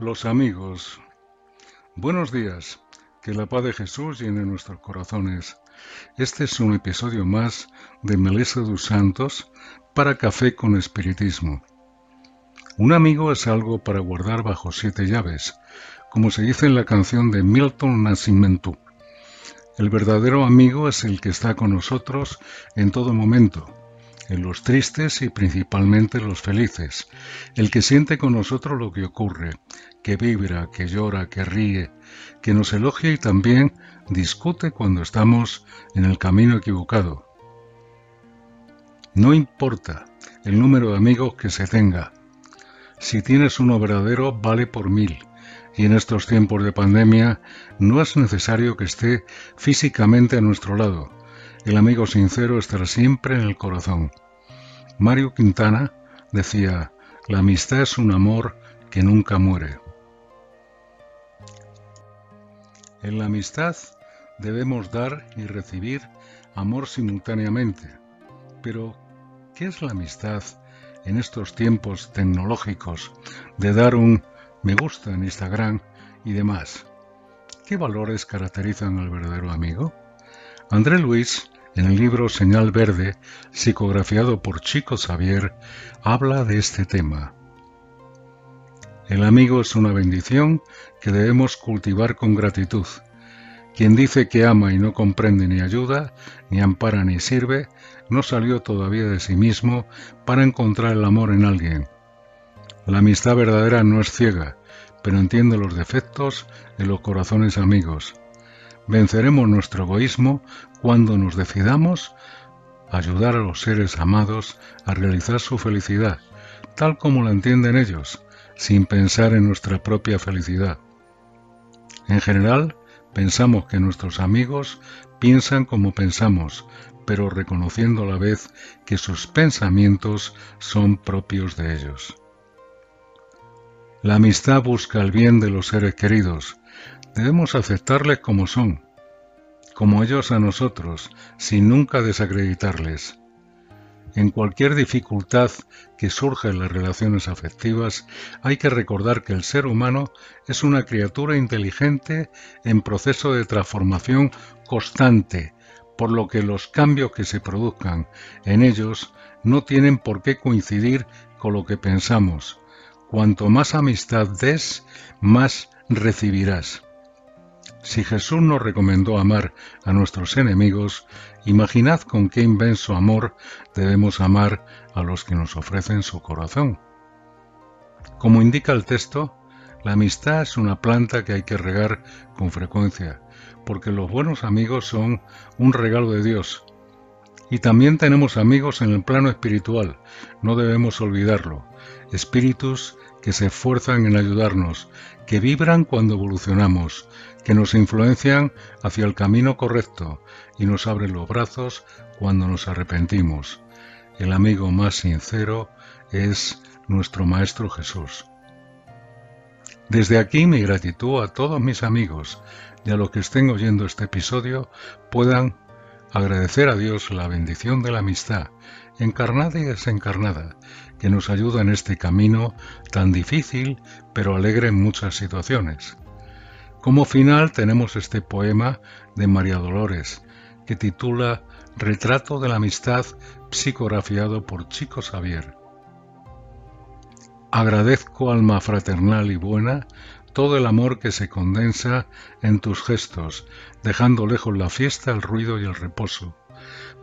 Los amigos. Buenos días. Que la paz de Jesús llene nuestros corazones. Este es un episodio más de Melissa dos Santos para Café con Espiritismo. Un amigo es algo para guardar bajo siete llaves, como se dice en la canción de Milton Nascimento. El verdadero amigo es el que está con nosotros en todo momento, en los tristes y principalmente los felices, el que siente con nosotros lo que ocurre, que vibra, que llora, que ríe, que nos elogia y también discute cuando estamos en el camino equivocado. No importa el número de amigos que se tenga. Si tienes uno verdadero, vale por mil. Y en estos tiempos de pandemia no es necesario que esté físicamente a nuestro lado el amigo sincero estará siempre en el corazón. Mario Quintana decía, la amistad es un amor que nunca muere. En la amistad debemos dar y recibir amor simultáneamente. Pero, ¿qué es la amistad en estos tiempos tecnológicos de dar un me gusta en Instagram y demás? ¿Qué valores caracterizan al verdadero amigo? André Luis, en el libro Señal Verde, psicografiado por Chico Xavier, habla de este tema. El amigo es una bendición que debemos cultivar con gratitud. Quien dice que ama y no comprende ni ayuda, ni ampara ni sirve, no salió todavía de sí mismo para encontrar el amor en alguien. La amistad verdadera no es ciega, pero entiende los defectos de los corazones amigos Venceremos nuestro egoísmo cuando nos decidamos ayudar a los seres amados a realizar su felicidad, tal como la entienden ellos, sin pensar en nuestra propia felicidad. En general, pensamos que nuestros amigos piensan como pensamos, pero reconociendo a la vez que sus pensamientos son propios de ellos. La amistad busca el bien de los seres queridos, Debemos aceptarles como son, como ellos a nosotros, sin nunca desacreditarles. En cualquier dificultad que surja en las relaciones afectivas, hay que recordar que el ser humano es una criatura inteligente en proceso de transformación constante, por lo que los cambios que se produzcan en ellos no tienen por qué coincidir con lo que pensamos. Cuanto más amistad des, más recibirás. Si Jesús nos recomendó amar a nuestros enemigos, imaginad con qué inmenso amor debemos amar a los que nos ofrecen su corazón. Como indica el texto, la amistad es una planta que hay que regar con frecuencia, porque los buenos amigos son un regalo de Dios. Y también tenemos amigos en el plano espiritual, no debemos olvidarlo, espíritus que se esfuerzan en ayudarnos, que vibran cuando evolucionamos, que nos influencian hacia el camino correcto y nos abren los brazos cuando nos arrepentimos. El amigo más sincero es nuestro Maestro Jesús. Desde aquí mi gratitud a todos mis amigos y a los que estén oyendo este episodio puedan agradecer a Dios la bendición de la amistad, encarnada y desencarnada, que nos ayuda en este camino tan difícil pero alegre en muchas situaciones. Como final tenemos este poema de María Dolores, que titula Retrato de la Amistad psicografiado por Chico Xavier. Agradezco, alma fraternal y buena, todo el amor que se condensa en tus gestos, dejando lejos la fiesta, el ruido y el reposo,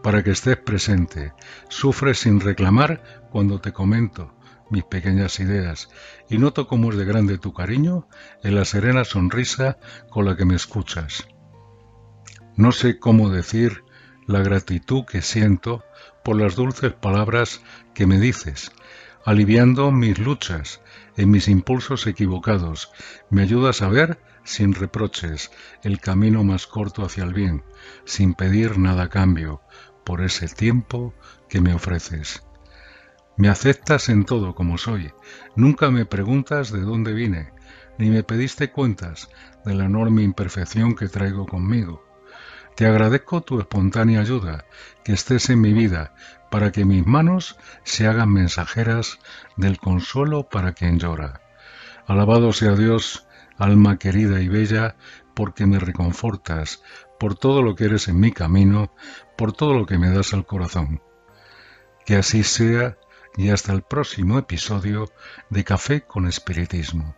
para que estés presente. Sufres sin reclamar cuando te comento mis pequeñas ideas y noto cómo es de grande tu cariño en la serena sonrisa con la que me escuchas. No sé cómo decir la gratitud que siento por las dulces palabras que me dices, aliviando mis luchas en mis impulsos equivocados, me ayudas a ver sin reproches el camino más corto hacia el bien, sin pedir nada a cambio por ese tiempo que me ofreces. Me aceptas en todo como soy. Nunca me preguntas de dónde vine, ni me pediste cuentas de la enorme imperfección que traigo conmigo. Te agradezco tu espontánea ayuda, que estés en mi vida, para que mis manos se hagan mensajeras del consuelo para quien llora. Alabado sea Dios, alma querida y bella, porque me reconfortas, por todo lo que eres en mi camino, por todo lo que me das al corazón. Que así sea y hasta el próximo episodio de Café con Espiritismo.